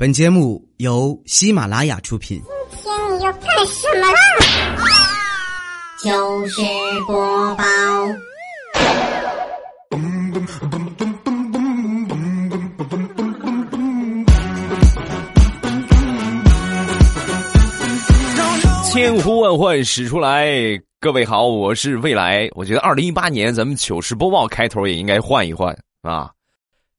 本节目由喜马拉雅出品。今天你要干什么啦？糗事播报。千呼万唤始出来，各位好，我是未来。我觉得二零一八年咱们糗事播报开头也应该换一换啊！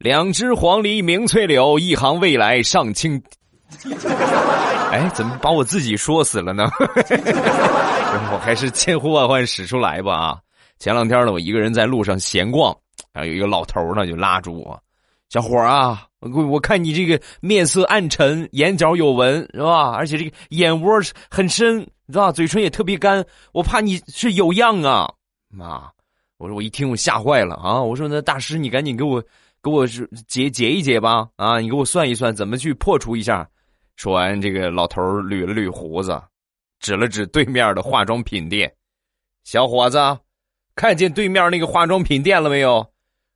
两只黄鹂鸣翠柳，一行未来上青。哎，怎么把我自己说死了呢？我还是千呼万唤始出来吧啊！前两天呢，我一个人在路上闲逛，然后有一个老头呢就拉住我，小伙啊。我我看你这个面色暗沉，眼角有纹，是吧？而且这个眼窝很深，是吧？嘴唇也特别干，我怕你是有恙啊！妈，我说我一听我吓坏了啊！我说那大师你赶紧给我给我是解解一解吧啊！你给我算一算怎么去破除一下。说完，这个老头捋了捋胡子，指了指对面的化妆品店，小伙子，看见对面那个化妆品店了没有？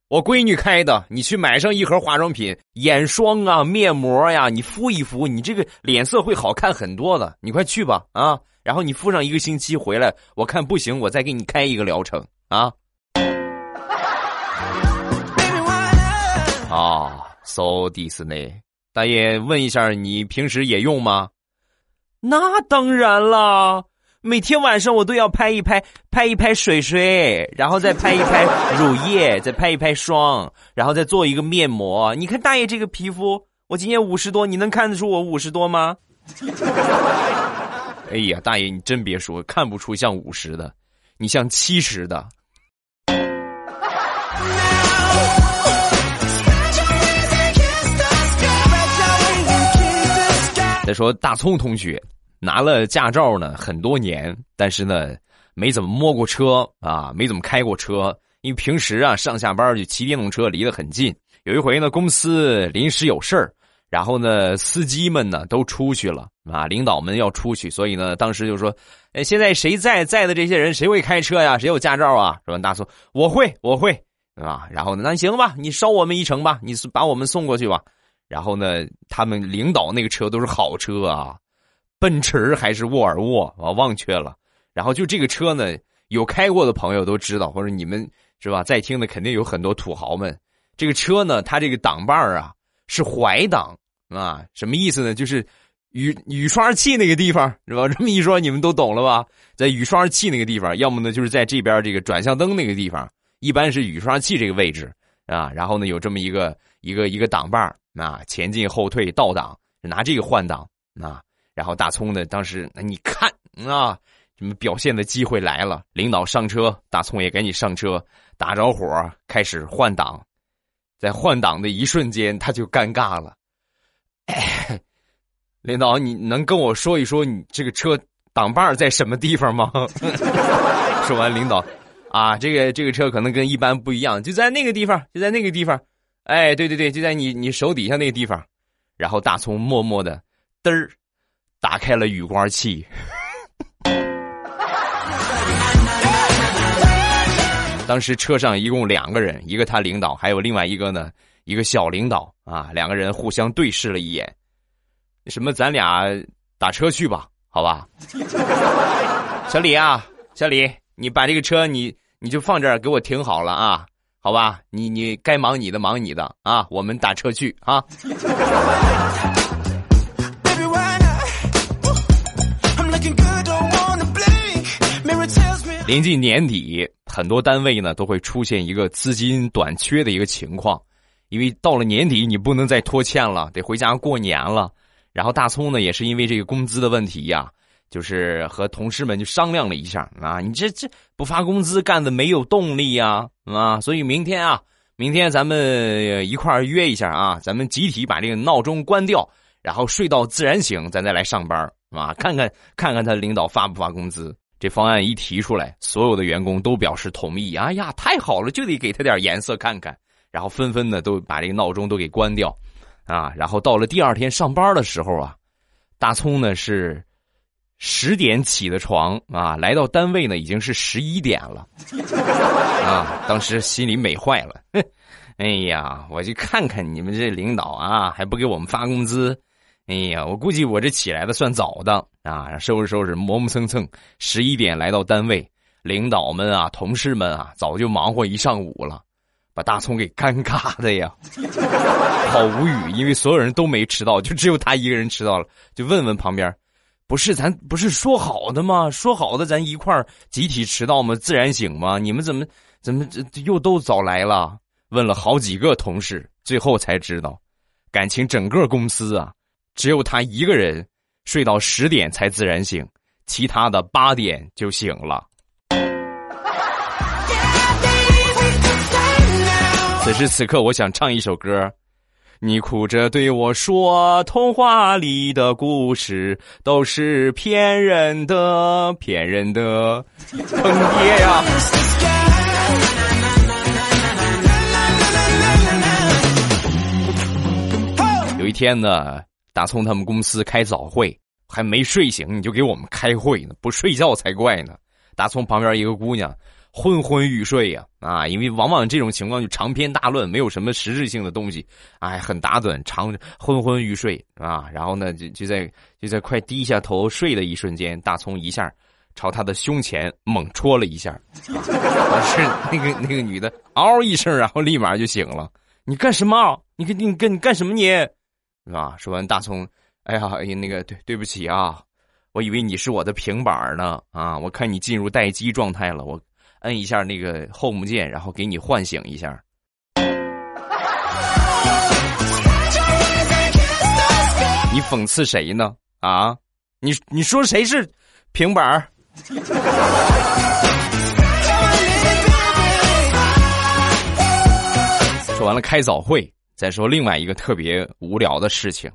我闺女开的，你去买上一盒化妆品、眼霜啊、面膜呀，你敷一敷，你这个脸色会好看很多的。你快去吧，啊！然后你敷上一个星期回来，我看不行，我再给你开一个疗程啊。，so this 呢？大爷，问一下，你平时也用吗？那当然啦。每天晚上我都要拍一拍，拍一拍水水，然后再拍一拍乳液，再拍一拍霜，然后再做一个面膜。你看大爷这个皮肤，我今年五十多，你能看得出我五十多吗？哎呀，大爷你真别说，看不出像五十的，你像七十的。再说大葱同学。拿了驾照呢很多年，但是呢没怎么摸过车啊，没怎么开过车。因为平时啊上下班就骑电动车，离得很近。有一回呢公司临时有事儿，然后呢司机们呢都出去了啊，领导们要出去，所以呢当时就说：“哎，现在谁在在的这些人谁会开车呀？谁有驾照啊？”说大聪：“我会，我会啊。”然后呢，那行吧，你捎我们一程吧，你把我们送过去吧。然后呢，他们领导那个车都是好车啊。奔驰还是沃尔沃啊？忘却了。然后就这个车呢，有开过的朋友都知道，或者你们是吧？在听的肯定有很多土豪们。这个车呢，它这个挡把啊是怀挡啊，什么意思呢？就是雨雨刷器那个地方是吧？这么一说你们都懂了吧？在雨刷器那个地方，要么呢就是在这边这个转向灯那个地方，一般是雨刷器这个位置啊。然后呢有这么一个一个一个挡把那，前进后退倒档，拿这个换挡啊。然后大葱呢？当时你看啊，什么表现的机会来了？领导上车，大葱也赶紧上车，打着火开始换挡。在换挡的一瞬间，他就尴尬了。领导，你能跟我说一说你这个车挡把在什么地方吗？说完，领导啊，这个这个车可能跟一般不一样，就在那个地方，就在那个地方。哎，对对对，就在你你手底下那个地方。然后大葱默默的嘚儿。打开了雨刮器，当时车上一共两个人，一个他领导，还有另外一个呢，一个小领导啊，两个人互相对视了一眼，什么，咱俩打车去吧，好吧？小李啊，小李，你把这个车你你就放这儿给我停好了啊，好吧？你你该忙你的，忙你的啊，我们打车去啊。临近年底，很多单位呢都会出现一个资金短缺的一个情况，因为到了年底你不能再拖欠了，得回家过年了。然后大葱呢也是因为这个工资的问题呀，就是和同事们就商量了一下啊，你这这不发工资干的没有动力呀啊，所以明天啊，明天咱们一块儿约一下啊，咱们集体把这个闹钟关掉，然后睡到自然醒，咱再来上班啊，看看看看他领导发不发工资。这方案一提出来，所有的员工都表示同意。哎呀，太好了，就得给他点颜色看看。然后纷纷的都把这个闹钟都给关掉，啊，然后到了第二天上班的时候啊，大葱呢是十点起的床啊，来到单位呢已经是十一点了，啊，当时心里美坏了。哎呀，我去看看你们这领导啊，还不给我们发工资，哎呀，我估计我这起来的算早的啊，收拾收拾，磨磨蹭蹭，十一点来到单位，领导们啊，同事们啊，早就忙活一上午了，把大葱给尴尬的呀，好无语，因为所有人都没迟到，就只有他一个人迟到了，就问问旁边，不是咱不是说好的吗？说好的咱一块儿集体迟到吗？自然醒吗？你们怎么怎么这又都早来了？问了好几个同事，最后才知道，感情整个公司啊。只有他一个人睡到十点才自然醒，其他的八点就醒了。此时此刻，我想唱一首歌。你哭着对我说：“童话里的故事都是骗人的，骗人的，坑爹呀！”有一天呢。大葱他们公司开早会，还没睡醒你就给我们开会呢，不睡觉才怪呢。大葱旁边一个姑娘昏昏欲睡呀，啊，因为往往这种情况就长篇大论，没有什么实质性的东西，哎，很打盹，长昏昏欲睡啊。然后呢，就就在就在快低下头睡的一瞬间，大葱一下朝他的胸前猛戳了一下，是那个那个女的嗷一声，然后立马就醒了。你干什么？你跟你跟你干什么你？是吧？说完，大葱，哎呀，哎，那个，对，对不起啊，我以为你是我的平板呢，啊，我看你进入待机状态了，我摁一下那个 home 键，然后给你唤醒一下。你讽刺谁呢？啊，你你说谁是平板儿说完了，开早会。再说另外一个特别无聊的事情，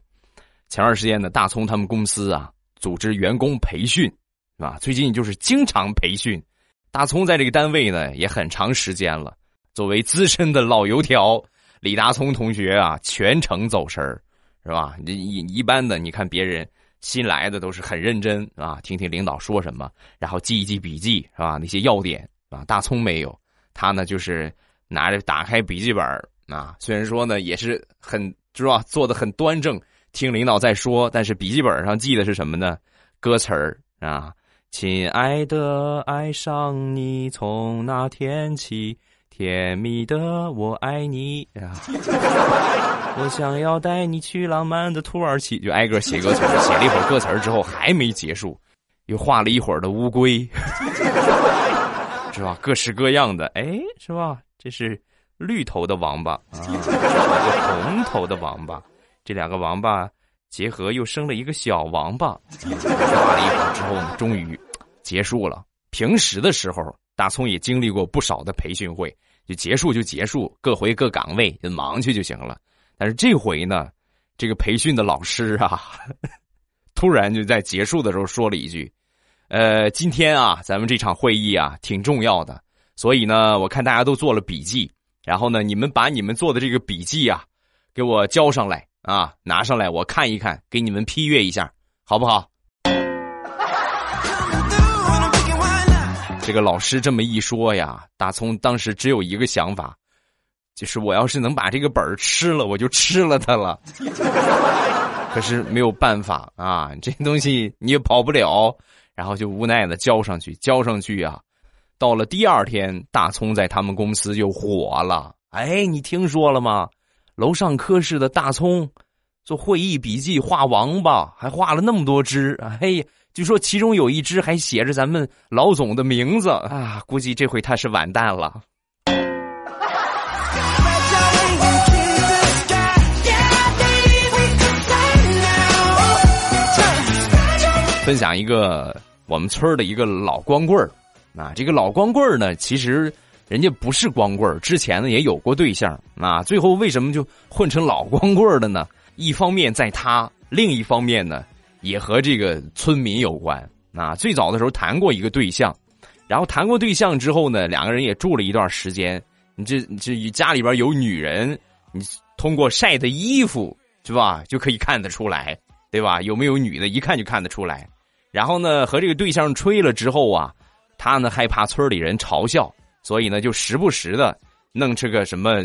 前段时间呢，大葱他们公司啊组织员工培训，啊？最近就是经常培训，大葱在这个单位呢也很长时间了。作为资深的老油条，李大葱同学啊全程走神儿，是吧？一一般的，你看别人新来的都是很认真啊，听听领导说什么，然后记一记笔记，是吧？那些要点啊，大葱没有，他呢就是拿着打开笔记本。啊，虽然说呢，也是很是吧，做的很端正，听领导在说，但是笔记本上记的是什么呢？歌词儿啊，亲爱的，爱上你从那天起，甜蜜的我爱你呀，我想要带你去浪漫的土耳其，就挨个写歌词，写了一会儿歌词之后还没结束，又画了一会儿的乌龟，是吧？各式各样的，哎，是吧？这是。绿头的王八啊，这 是红头的王八，这两个王八结合又生了一个小王八。画了一会儿之后呢，终于结束了。平时的时候，大葱也经历过不少的培训会，就结束就结束，各回各岗位就忙去就行了。但是这回呢，这个培训的老师啊，突然就在结束的时候说了一句：“呃，今天啊，咱们这场会议啊挺重要的，所以呢，我看大家都做了笔记。”然后呢，你们把你们做的这个笔记啊，给我交上来啊，拿上来我看一看，给你们批阅一下，好不好？这个老师这么一说呀，大葱当时只有一个想法，就是我要是能把这个本儿吃了，我就吃了它了。可是没有办法啊，这东西你也跑不了，然后就无奈的交上去，交上去啊。到了第二天，大葱在他们公司就火了。哎，你听说了吗？楼上科室的大葱做会议笔记画王八，还画了那么多只。哎呀，据说其中有一只还写着咱们老总的名字啊！估计这回他是完蛋了。分享一个我们村的一个老光棍儿。啊，这个老光棍呢，其实人家不是光棍之前呢也有过对象啊，最后为什么就混成老光棍了呢？一方面在他，另一方面呢也和这个村民有关啊。最早的时候谈过一个对象，然后谈过对象之后呢，两个人也住了一段时间。你这这家里边有女人，你通过晒的衣服是吧，就可以看得出来，对吧？有没有女的，一看就看得出来。然后呢，和这个对象吹了之后啊。他呢害怕村里人嘲笑，所以呢就时不时的弄这个什么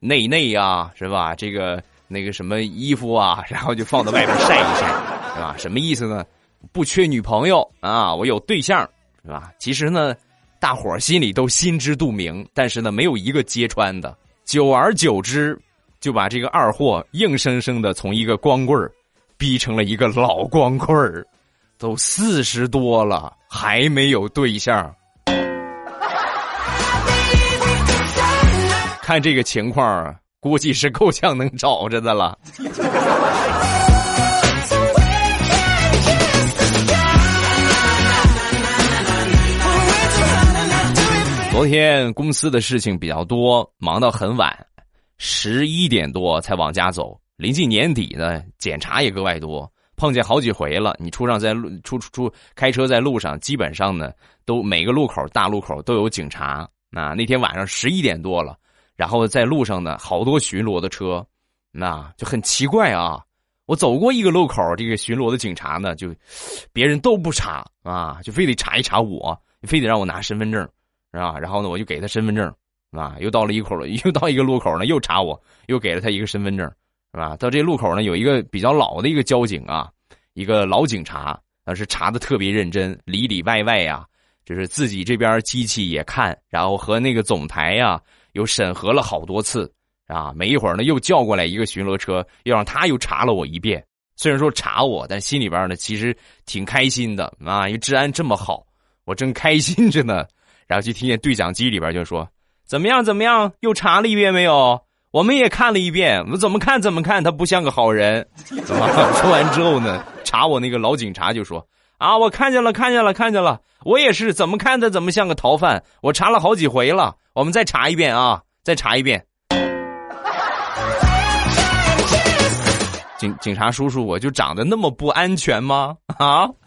内内啊，是吧？这个那个什么衣服啊，然后就放到外边晒一晒，对吧？什么意思呢？不缺女朋友啊，我有对象，是吧？其实呢，大伙儿心里都心知肚明，但是呢，没有一个揭穿的。久而久之，就把这个二货硬生生的从一个光棍儿，逼成了一个老光棍儿，都四十多了还没有对象。看这个情况，估计是够呛能找着的了。昨天公司的事情比较多，忙到很晚，十一点多才往家走。临近年底呢，检查也格外多，碰见好几回了。你出上在路出出出开车在路上，基本上呢都每个路口大路口都有警察。那那天晚上十一点多了，然后在路上呢好多巡逻的车，那就很奇怪啊。我走过一个路口，这个巡逻的警察呢就别人都不查啊，就非得查一查我，非得让我拿身份证。是吧？然后呢，我就给他身份证，啊，又到了一口，又到一个路口呢，又查我，又给了他一个身份证，是吧？到这路口呢，有一个比较老的一个交警啊，一个老警察，那是查的特别认真，里里外外呀，就是自己这边机器也看，然后和那个总台呀又审核了好多次，啊，没一会儿呢，又叫过来一个巡逻车，又让他又查了我一遍。虽然说查我，但心里边呢其实挺开心的啊，因为治安这么好，我正开心着呢。然后就听见对讲机里边就说：“怎么样？怎么样？又查了一遍没有？我们也看了一遍，我怎么看怎么看他不像个好人。”怎么说完之后呢，查我那个老警察就说：“啊，我看见了，看见了，看见了，我也是怎么看他怎么像个逃犯。我查了好几回了，我们再查一遍啊，再查一遍。”警警察叔叔，我就长得那么不安全吗？啊？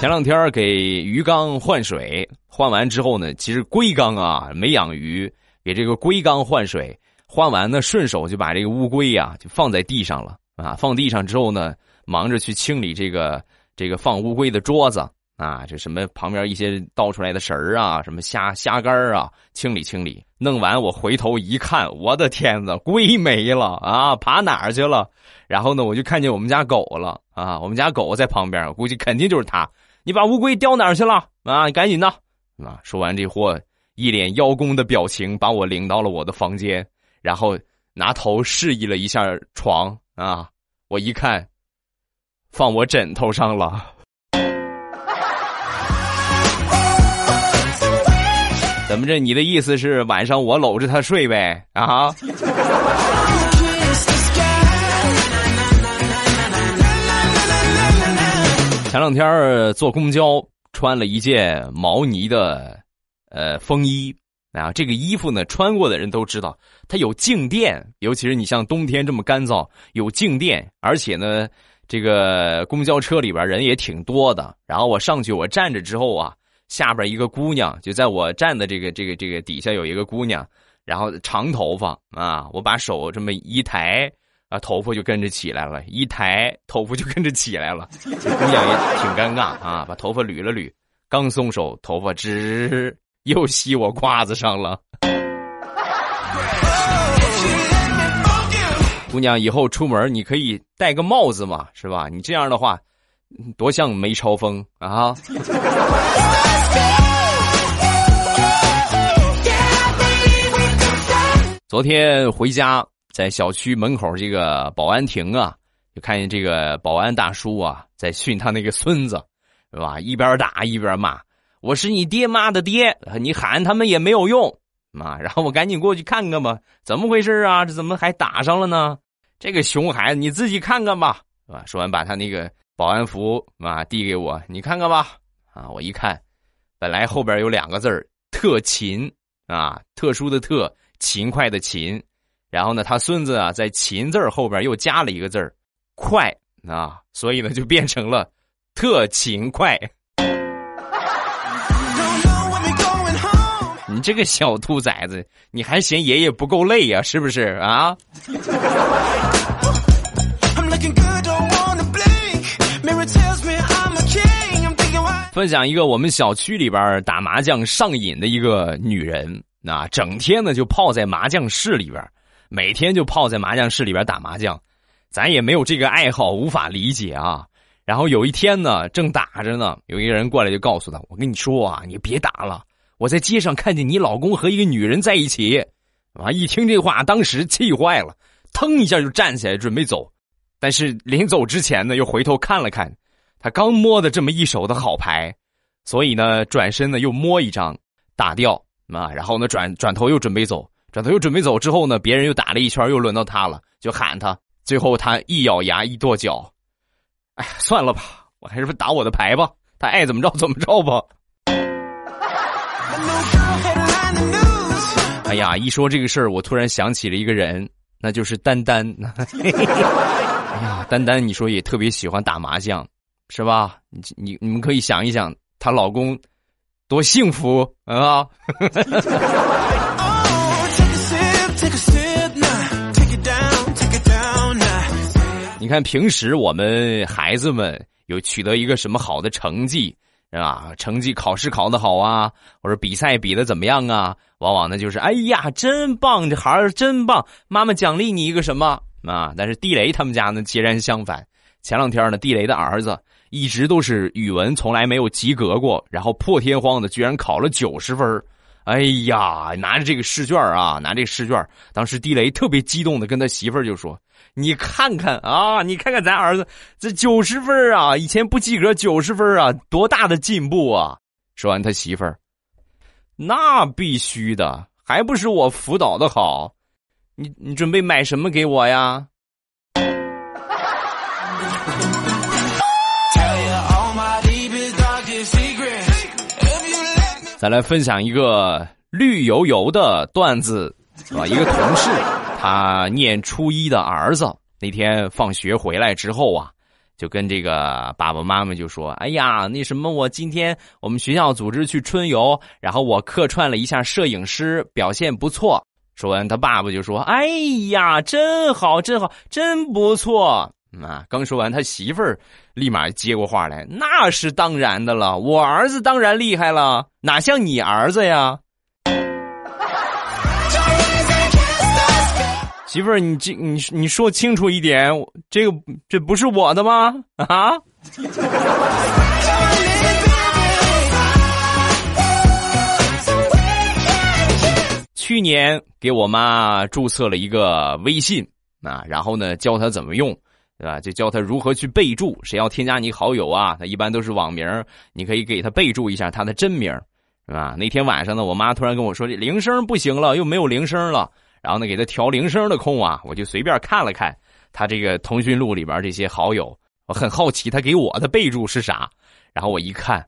前两天给鱼缸换水，换完之后呢，其实龟缸啊没养鱼，给这个龟缸换水，换完呢顺手就把这个乌龟呀就放在地上了啊，放地上之后呢，忙着去清理这个这个放乌龟的桌子啊，这什么旁边一些倒出来的食儿啊，什么虾虾干儿啊，清理清理，弄完我回头一看，我的天呐，龟没了啊，爬哪儿去了？然后呢，我就看见我们家狗了啊，我们家狗在旁边，估计肯定就是它。你把乌龟叼哪儿去了啊？你赶紧的啊！说完这货，一脸邀功的表情，把我领到了我的房间，然后拿头示意了一下床啊。我一看，放我枕头上了。怎么着？你的意思是晚上我搂着他睡呗？啊？前两天坐公交，穿了一件毛呢的，呃风衣啊。这个衣服呢，穿过的人都知道，它有静电，尤其是你像冬天这么干燥，有静电。而且呢，这个公交车里边人也挺多的。然后我上去，我站着之后啊，下边一个姑娘就在我站的这个这个这个底下有一个姑娘，然后长头发啊，我把手这么一抬。啊，头发就跟着起来了，一抬头发就跟着起来了，这姑娘也挺尴尬啊，把头发捋了捋，刚松手，头发直又吸我胯子上了。姑娘，以后出门你可以戴个帽子嘛，是吧？你这样的话，多像梅超风啊！昨天回家。在小区门口这个保安亭啊，就看见这个保安大叔啊，在训他那个孙子，是吧？一边打一边骂：“我是你爹妈的爹，你喊他们也没有用。”妈，然后我赶紧过去看看吧，怎么回事啊？这怎么还打上了呢？这个熊孩子，你自己看看吧，是吧？说完，把他那个保安服啊递给我，你看看吧。啊，我一看，本来后边有两个字儿“特勤”，啊，特殊的特，勤快的勤。然后呢，他孙子啊，在“勤”字后边又加了一个字儿“快”啊，所以呢，就变成了“特勤快”。这个小兔崽子，你还嫌爷爷不够累呀？是不是啊？分享一个我们小区里边打麻将上瘾的一个女人，那整天呢就泡在麻将室里边，每天就泡在麻将室里边打麻将，咱也没有这个爱好，无法理解啊。然后有一天呢，正打着呢，有一个人过来就告诉他：“我跟你说啊，你别打了，我在街上看见你老公和一个女人在一起。”啊！一听这话，当时气坏了，腾一下就站起来准备走，但是临走之前呢，又回头看了看。他刚摸的这么一手的好牌，所以呢，转身呢又摸一张打掉啊，然后呢转转头又准备走，转头又准备走之后呢，别人又打了一圈，又轮到他了，就喊他。最后他一咬牙一跺脚，哎，算了吧，我还是不打我的牌吧，他爱怎么着怎么着吧。哎呀，一说这个事儿，我突然想起了一个人，那就是丹丹。哎呀，丹丹，你说也特别喜欢打麻将。是吧？你你你们可以想一想，她老公多幸福啊！你看平时我们孩子们有取得一个什么好的成绩啊？成绩考试考得好啊，或者比赛比的怎么样啊？往往呢就是哎呀，真棒，这孩儿真棒，妈妈奖励你一个什么啊？但是地雷他们家呢截然相反，前两天呢地雷的儿子。一直都是语文从来没有及格过，然后破天荒的居然考了九十分哎呀，拿着这个试卷啊，拿这个试卷，当时地雷特别激动的跟他媳妇儿就说：“你看看啊，你看看咱儿子这九十分啊，以前不及格九十分啊，多大的进步啊！”说完，他媳妇儿：“那必须的，还不是我辅导的好？你你准备买什么给我呀？”再来分享一个绿油油的段子，啊，一个同事，他念初一的儿子那天放学回来之后啊，就跟这个爸爸妈妈就说：“哎呀，那什么，我今天我们学校组织去春游，然后我客串了一下摄影师，表现不错。”说完，他爸爸就说：“哎呀，真好，真好，真不错。”啊，刚说完，他媳妇儿立马接过话来：“那是当然的了，我儿子当然厉害了。”哪像你儿子呀，媳妇儿，你这你你说清楚一点，这个这不是我的吗？啊？去年给我妈注册了一个微信啊，然后呢教她怎么用，对吧？就教她如何去备注，谁要添加你好友啊，他一般都是网名，你可以给他备注一下他的真名。是吧？那天晚上呢，我妈突然跟我说：“这铃声不行了，又没有铃声了。”然后呢，给他调铃声的空啊，我就随便看了看他这个通讯录里边这些好友，我很好奇他给我的备注是啥。然后我一看，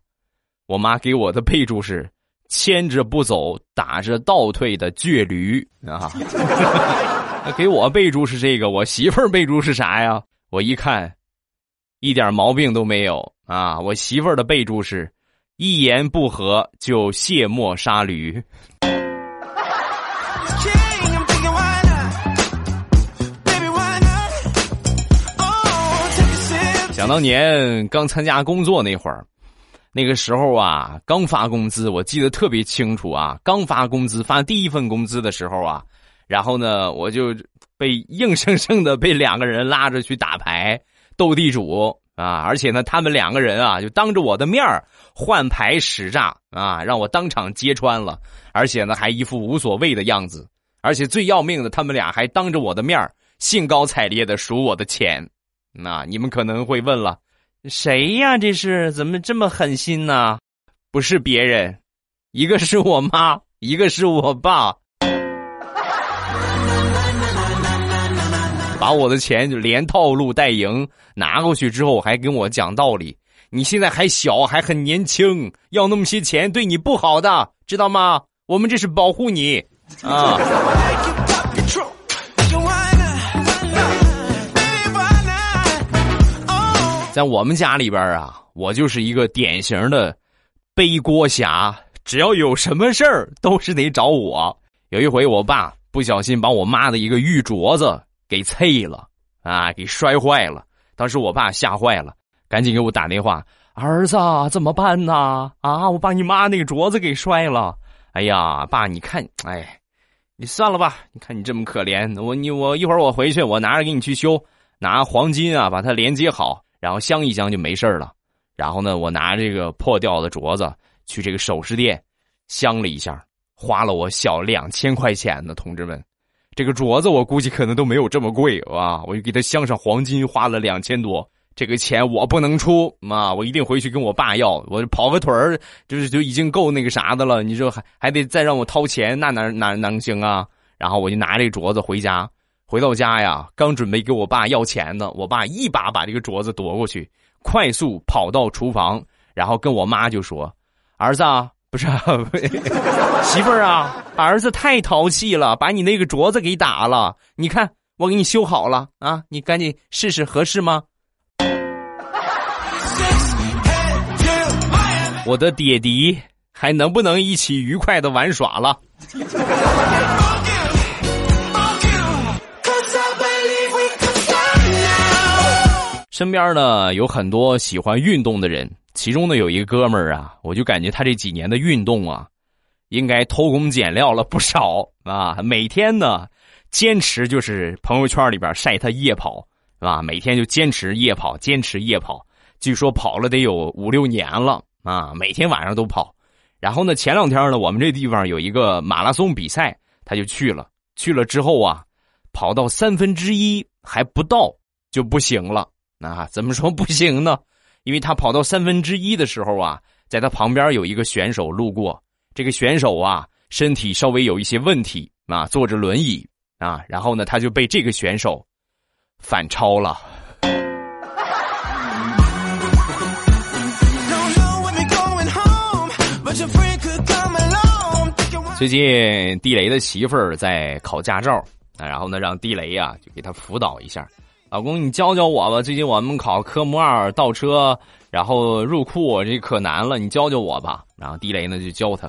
我妈给我的备注是“牵着不走，打着倒退的倔驴”啊。给我备注是这个，我媳妇儿备注是啥呀？我一看，一点毛病都没有啊！我媳妇儿的备注是。一言不合就卸磨杀驴。想当年刚参加工作那会儿，那个时候啊，刚发工资，我记得特别清楚啊。刚发工资，发第一份工资的时候啊，然后呢，我就被硬生生的被两个人拉着去打牌、斗地主。啊！而且呢，他们两个人啊，就当着我的面换牌使诈啊，让我当场揭穿了。而且呢，还一副无所谓的样子。而且最要命的，他们俩还当着我的面兴高采烈的数我的钱。那你们可能会问了，谁呀？这是怎么这么狠心呢？不是别人，一个是我妈，一个是我爸。把我的钱就连套路带赢拿过去之后，还跟我讲道理。你现在还小，还很年轻，要那么些钱对你不好的，知道吗？我们这是保护你啊。在我们家里边啊，我就是一个典型的背锅侠，只要有什么事儿都是得找我。有一回，我爸不小心把我妈的一个玉镯子。给碎了啊！给摔坏了。当时我爸吓坏了，赶紧给我打电话儿子怎么办呢？啊，我把你妈那个镯子给摔了。哎呀，爸，你看，哎，你算了吧。你看你这么可怜，我你我一会儿我回去，我拿着给你去修，拿黄金啊把它连接好，然后镶一镶就没事了。然后呢，我拿这个破掉的镯子去这个首饰店镶了一下，花了我小两千块钱呢，同志们。这个镯子我估计可能都没有这么贵啊！我就给它镶上黄金，花了两千多。这个钱我不能出啊！我一定回去跟我爸要。我跑个腿儿，就是就已经够那个啥的了。你说还还得再让我掏钱，那哪哪能行啊？然后我就拿这镯子回家，回到家呀，刚准备给我爸要钱呢，我爸一把把这个镯子夺过去，快速跑到厨房，然后跟我妈就说：“儿子啊。”不是，媳妇儿啊，儿子太淘气了，把你那个镯子给打了。你看，我给你修好了啊，你赶紧试试合适吗？我的爹爹还能不能一起愉快的玩耍了？身边呢有很多喜欢运动的人。其中呢有一个哥们儿啊，我就感觉他这几年的运动啊，应该偷工减料了不少啊。每天呢，坚持就是朋友圈里边晒他夜跑，是吧？每天就坚持夜跑，坚持夜跑。据说跑了得有五六年了啊，每天晚上都跑。然后呢，前两天呢，我们这地方有一个马拉松比赛，他就去了。去了之后啊，跑到三分之一还不到就不行了。那怎么说不行呢？因为他跑到三分之一的时候啊，在他旁边有一个选手路过，这个选手啊身体稍微有一些问题啊，坐着轮椅啊，然后呢他就被这个选手反超了。最近地雷的媳妇儿在考驾照啊，然后呢让地雷啊就给他辅导一下。老公，你教教我吧。最近我们考科目二倒车，然后入库，这可难了。你教教我吧。然后地雷呢就教他。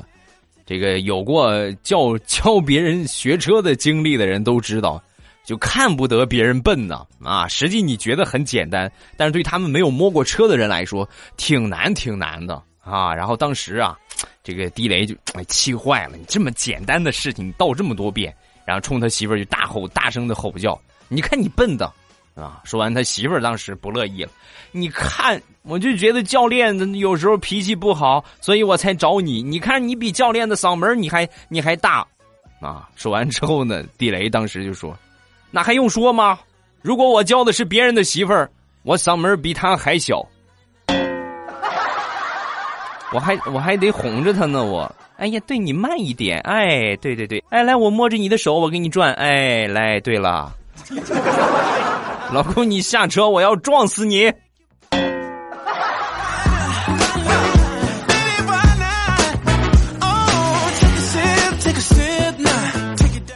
这个有过教教别人学车的经历的人都知道，就看不得别人笨呢啊。实际你觉得很简单，但是对他们没有摸过车的人来说，挺难挺难的啊。然后当时啊，这个地雷就哎气坏了。你这么简单的事情，你倒这么多遍，然后冲他媳妇儿就大吼大声的吼叫。你看你笨的。啊！说完，他媳妇儿当时不乐意了。你看，我就觉得教练有时候脾气不好，所以我才找你。你看，你比教练的嗓门你还你还大。啊！说完之后呢，地雷当时就说：“那还用说吗？如果我教的是别人的媳妇儿，我嗓门比他还小。我还我还得哄着他呢。我，哎呀，对你慢一点。哎，对对对，哎，来，我摸着你的手，我给你转。哎，来，对了。”老公，你下车，我要撞死你！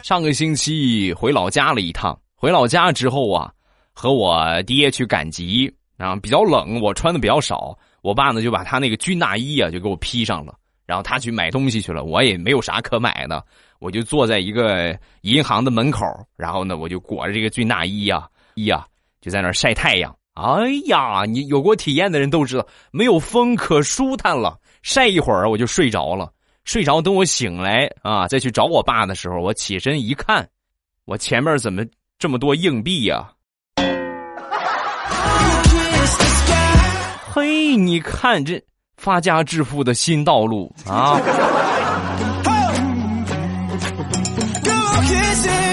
上个星期回老家了一趟，回老家之后啊，和我爹去赶集啊，比较冷，我穿的比较少，我爸呢就把他那个军大衣啊就给我披上了，然后他去买东西去了，我也没有啥可买的，我就坐在一个银行的门口，然后呢我就裹着这个军大衣啊呀。呀，就在那儿晒太阳。哎呀，你有过体验的人都知道，没有风可舒坦了。晒一会儿我就睡着了，睡着等我醒来啊，再去找我爸的时候，我起身一看，我前面怎么这么多硬币呀？嘿，你看这发家致富的新道路啊！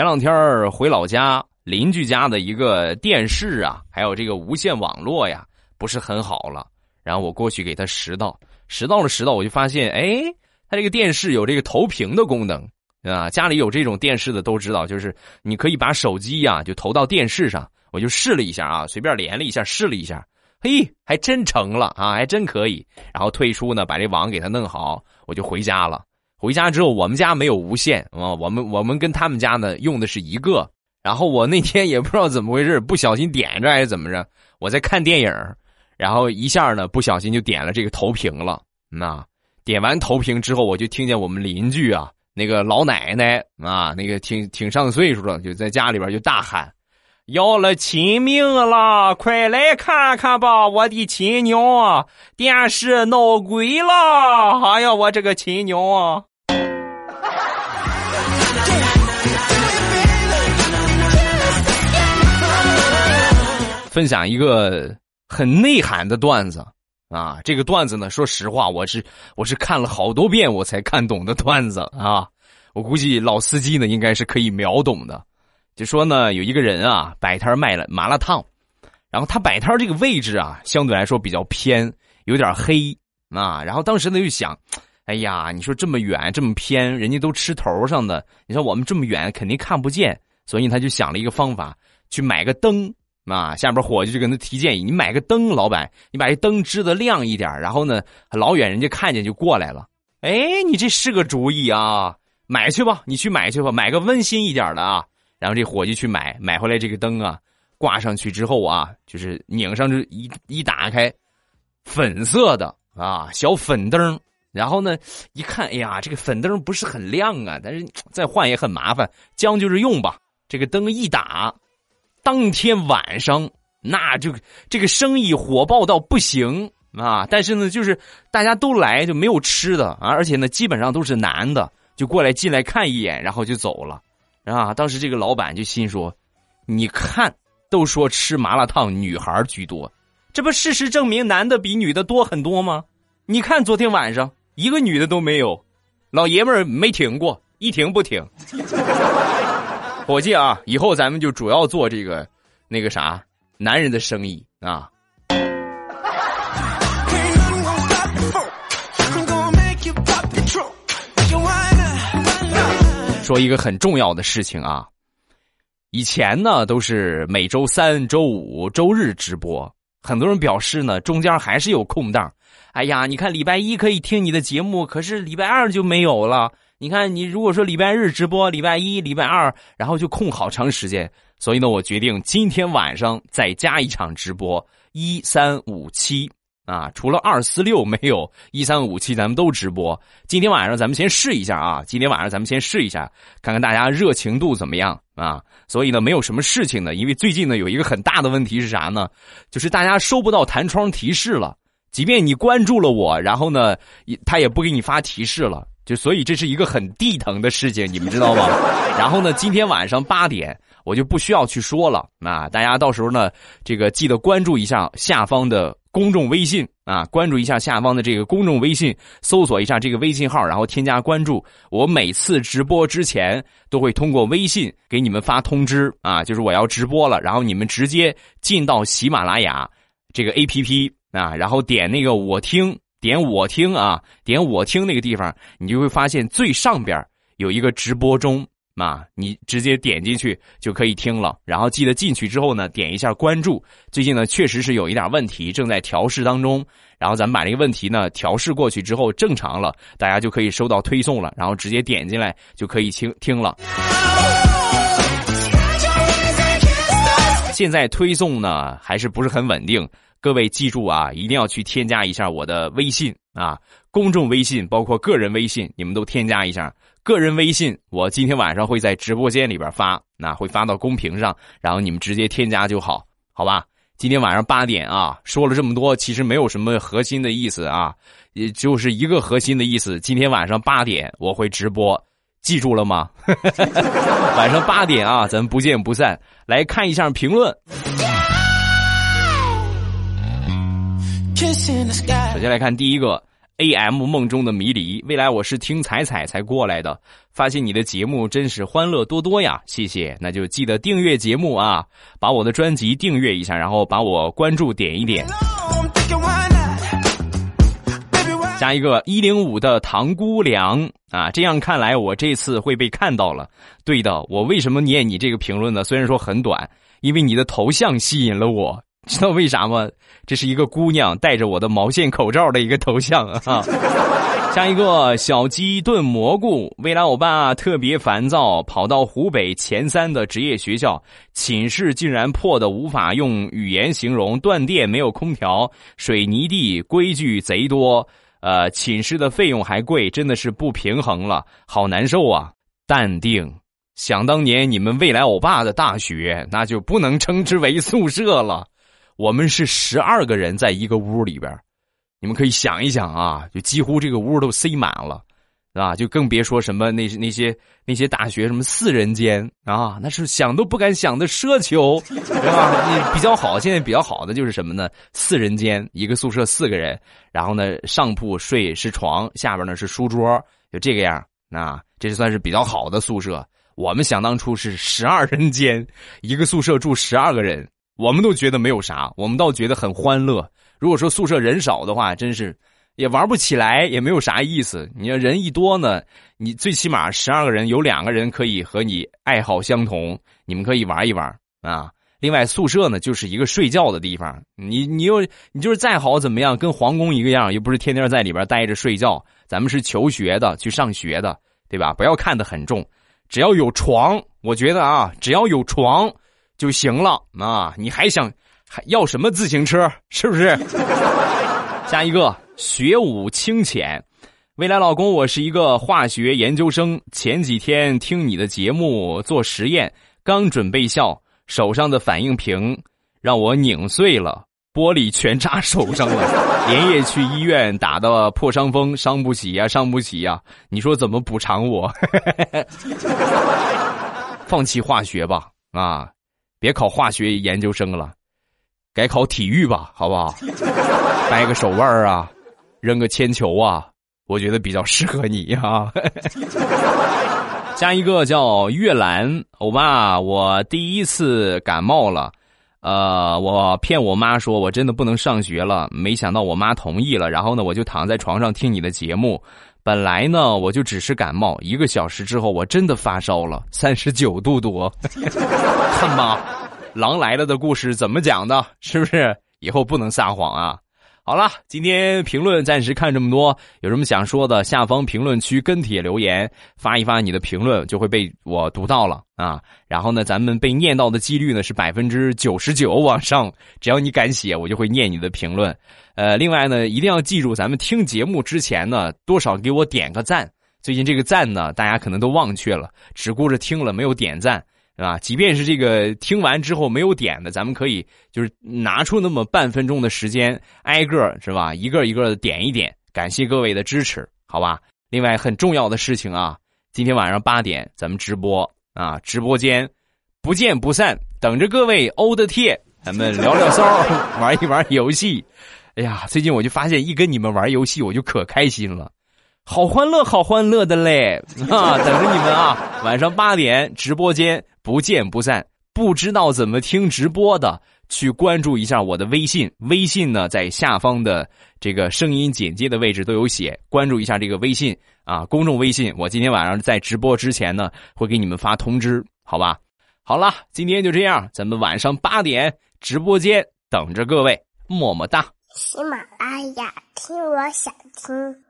前两天回老家，邻居家的一个电视啊，还有这个无线网络呀，不是很好了。然后我过去给他拾到，拾到了拾到，我就发现，哎，他这个电视有这个投屏的功能啊。家里有这种电视的都知道，就是你可以把手机呀就投到电视上。我就试了一下啊，随便连了一下，试了一下，嘿，还真成了啊，还真可以。然后退出呢，把这网给他弄好，我就回家了。回家之后，我们家没有无线啊，我们我们跟他们家呢用的是一个。然后我那天也不知道怎么回事，不小心点着还是怎么着，我在看电影，然后一下呢不小心就点了这个投屏了。那点完投屏之后，我就听见我们邻居啊，那个老奶奶啊，那个挺挺上岁数了，就在家里边就大喊：“要了亲命了，快来看看吧，我的亲娘啊！电视闹鬼了！哎呀，我这个亲娘啊！分享一个很内涵的段子啊！这个段子呢，说实话，我是我是看了好多遍我才看懂的段子啊！我估计老司机呢，应该是可以秒懂的。就说呢，有一个人啊，摆摊卖了麻辣烫，然后他摆摊这个位置啊，相对来说比较偏，有点黑啊。然后当时呢就想，哎呀，你说这么远这么偏，人家都吃头上的，你说我们这么远肯定看不见，所以他就想了一个方法，去买个灯。啊，下边伙计就跟他提建议：“你买个灯，老板，你把这灯支的亮一点，然后呢，老远人家看见就过来了。哎，你这是个主意啊，买去吧，你去买去吧，买个温馨一点的啊。然后这伙计去买，买回来这个灯啊，挂上去之后啊，就是拧上去一一打开，粉色的啊，小粉灯。然后呢，一看，哎呀，这个粉灯不是很亮啊，但是再换也很麻烦，将就着用吧。这个灯一打。”当天晚上，那就这个生意火爆到不行啊！但是呢，就是大家都来，就没有吃的啊，而且呢，基本上都是男的，就过来进来看一眼，然后就走了啊。当时这个老板就心说：“你看，都说吃麻辣烫女孩居多，这不事实证明男的比女的多很多吗？你看昨天晚上一个女的都没有，老爷们儿没停过，一停不停。”伙计啊，以后咱们就主要做这个，那个啥，男人的生意啊。说一个很重要的事情啊，以前呢都是每周三、周五、周日直播，很多人表示呢中间还是有空档。哎呀，你看礼拜一可以听你的节目，可是礼拜二就没有了。你看，你如果说礼拜日直播，礼拜一、礼拜二，然后就空好长时间，所以呢，我决定今天晚上再加一场直播，一三五七啊，除了二四六没有，一三五七咱们都直播。今天晚上咱们先试一下啊，今天晚上咱们先试一下，看看大家热情度怎么样啊。所以呢，没有什么事情呢，因为最近呢有一个很大的问题是啥呢？就是大家收不到弹窗提示了，即便你关注了我，然后呢，他也不给你发提示了。就所以这是一个很地疼的事情，你们知道吗？然后呢，今天晚上八点我就不需要去说了啊，大家到时候呢，这个记得关注一下下方的公众微信啊，关注一下下方的这个公众微信，搜索一下这个微信号，然后添加关注。我每次直播之前都会通过微信给你们发通知啊，就是我要直播了，然后你们直接进到喜马拉雅这个 A P P 啊，然后点那个我听。点我听啊，点我听那个地方，你就会发现最上边有一个直播中啊，你直接点进去就可以听了。然后记得进去之后呢，点一下关注。最近呢，确实是有一点问题，正在调试当中。然后咱们把这个问题呢调试过去之后，正常了，大家就可以收到推送了，然后直接点进来就可以听听了。现在推送呢还是不是很稳定。各位记住啊，一定要去添加一下我的微信啊，公众微信包括个人微信，你们都添加一下。个人微信我今天晚上会在直播间里边发，那会发到公屏上，然后你们直接添加就好，好吧？今天晚上八点啊，说了这么多，其实没有什么核心的意思啊，也就是一个核心的意思。今天晚上八点我会直播，记住了吗？晚上八点啊，咱们不见不散。来看一下评论。首先来看第一个，A M 梦中的迷离。未来我是听彩彩才过来的，发现你的节目真是欢乐多多呀，谢谢。那就记得订阅节目啊，把我的专辑订阅一下，然后把我关注点一点。加一个一零五的唐姑娘啊，这样看来我这次会被看到了。对的，我为什么念你这个评论呢？虽然说很短，因为你的头像吸引了我。知道为啥吗？这是一个姑娘戴着我的毛线口罩的一个头像啊。下一个小鸡炖蘑菇，未来欧巴特别烦躁，跑到湖北前三的职业学校，寝室竟然破的无法用语言形容，断电，没有空调，水泥地，规矩贼多，呃，寝室的费用还贵，真的是不平衡了，好难受啊！淡定，想当年你们未来欧巴的大学，那就不能称之为宿舍了。我们是十二个人在一个屋里边，你们可以想一想啊，就几乎这个屋都塞满了，啊，就更别说什么那那些那些大学什么四人间啊，那是想都不敢想的奢求，对吧？你比较好，现在比较好的就是什么呢？四人间，一个宿舍四个人，然后呢，上铺睡是床，下边呢是书桌，就这个样啊，这算是比较好的宿舍。我们想当初是十二人间，一个宿舍住十二个人，我们都觉得没有啥，我们倒觉得很欢乐。如果说宿舍人少的话，真是也玩不起来，也没有啥意思。你要人一多呢，你最起码十二个人有两个人可以和你爱好相同，你们可以玩一玩啊。另外，宿舍呢就是一个睡觉的地方，你你又你就是再好怎么样，跟皇宫一个样，又不是天天在里边待着睡觉。咱们是求学的，去上学的，对吧？不要看得很重。只要有床，我觉得啊，只要有床就行了啊！你还想还要什么自行车？是不是？下一个学武清浅，未来老公，我是一个化学研究生。前几天听你的节目做实验，刚准备笑，手上的反应瓶让我拧碎了。玻璃全扎手上了，连夜去医院打的破伤风，伤不起呀，伤不起呀！你说怎么补偿我？放弃化学吧，啊，别考化学研究生了，改考体育吧，好不好？掰个手腕啊，扔个铅球啊，我觉得比较适合你啊。加一个叫月兰，欧巴，我第一次感冒了。呃，我骗我妈说我真的不能上学了，没想到我妈同意了。然后呢，我就躺在床上听你的节目。本来呢，我就只是感冒，一个小时之后我真的发烧了，三十九度多。看吧，狼来了的故事怎么讲的？是不是？以后不能撒谎啊。好了，今天评论暂时看这么多，有什么想说的，下方评论区跟帖留言，发一发你的评论，就会被我读到了啊。然后呢，咱们被念到的几率呢是百分之九十九往上，只要你敢写，我就会念你的评论。呃，另外呢，一定要记住，咱们听节目之前呢，多少给我点个赞。最近这个赞呢，大家可能都忘却了，只顾着听了，没有点赞。啊，即便是这个听完之后没有点的，咱们可以就是拿出那么半分钟的时间，挨个是吧？一个一个的点一点，感谢各位的支持，好吧？另外很重要的事情啊，今天晚上八点咱们直播啊，直播间不见不散，等着各位欧的贴，咱们聊聊骚，玩一玩游戏。哎呀，最近我就发现一跟你们玩游戏，我就可开心了。好欢乐，好欢乐的嘞！啊，等着你们啊！晚上八点直播间不见不散。不知道怎么听直播的，去关注一下我的微信。微信呢，在下方的这个声音简介的位置都有写。关注一下这个微信啊，公众微信。我今天晚上在直播之前呢，会给你们发通知，好吧？好了，今天就这样，咱们晚上八点直播间等着各位，么么哒！喜马拉雅，听我想听。